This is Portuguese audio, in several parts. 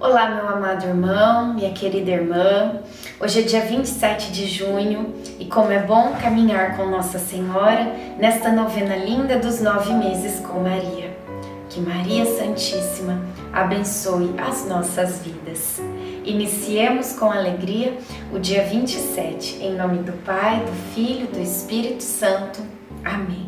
Olá, meu amado irmão, minha querida irmã. Hoje é dia 27 de junho e como é bom caminhar com Nossa Senhora nesta novena linda dos nove meses com Maria. Que Maria Santíssima abençoe as nossas vidas. Iniciemos com alegria o dia 27, em nome do Pai, do Filho e do Espírito Santo. Amém.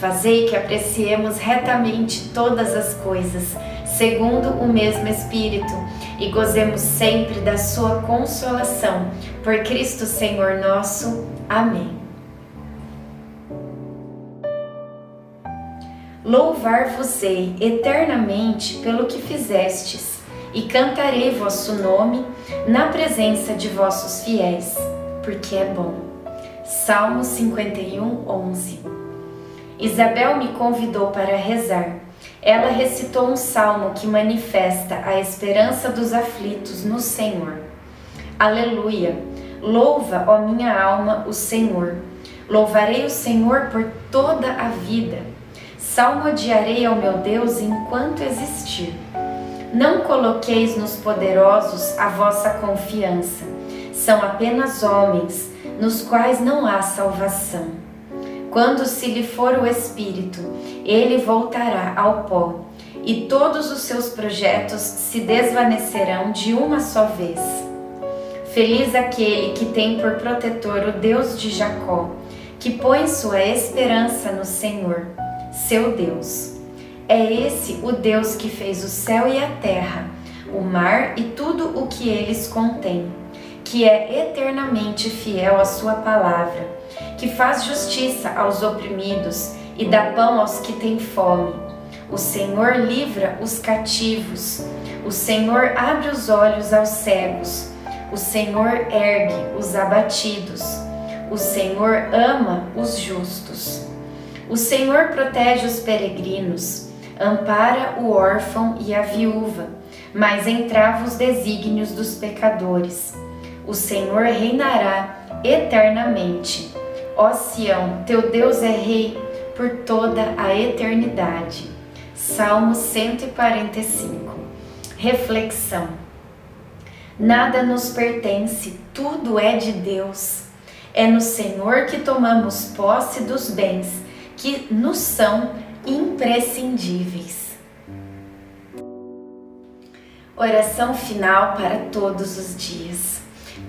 Fazei que apreciemos retamente todas as coisas, segundo o mesmo Espírito, e gozemos sempre da Sua consolação. Por Cristo Senhor nosso. Amém. Louvar-vos-ei eternamente pelo que fizestes, e cantarei vosso nome na presença de vossos fiéis, porque é bom. Salmo 51, 11 Isabel me convidou para rezar. Ela recitou um salmo que manifesta a esperança dos aflitos no Senhor. Aleluia! Louva, ó minha alma, o Senhor. Louvarei o Senhor por toda a vida. Salmodiarei ao meu Deus enquanto existir. Não coloqueis nos poderosos a vossa confiança. São apenas homens, nos quais não há salvação. Quando se lhe for o espírito, ele voltará ao pó, e todos os seus projetos se desvanecerão de uma só vez. Feliz aquele que tem por protetor o Deus de Jacó, que põe sua esperança no Senhor, seu Deus. É esse o Deus que fez o céu e a terra, o mar e tudo o que eles contêm, que é eternamente fiel à sua palavra que faz justiça aos oprimidos e dá pão aos que têm fome. O Senhor livra os cativos. O Senhor abre os olhos aos cegos. O Senhor ergue os abatidos. O Senhor ama os justos. O Senhor protege os peregrinos, ampara o órfão e a viúva, mas entrava os desígnios dos pecadores. O Senhor reinará eternamente. Ó Sião, teu Deus é rei por toda a eternidade. Salmo 145. Reflexão. Nada nos pertence, tudo é de Deus. É no Senhor que tomamos posse dos bens que nos são imprescindíveis. Oração final para todos os dias.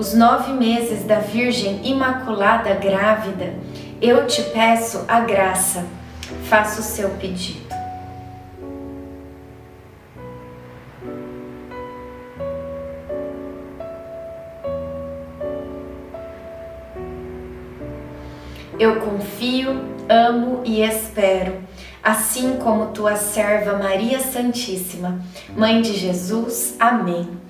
os nove meses da Virgem Imaculada grávida, eu te peço a graça, faça o seu pedido. Eu confio, amo e espero, assim como tua serva Maria Santíssima, Mãe de Jesus. Amém.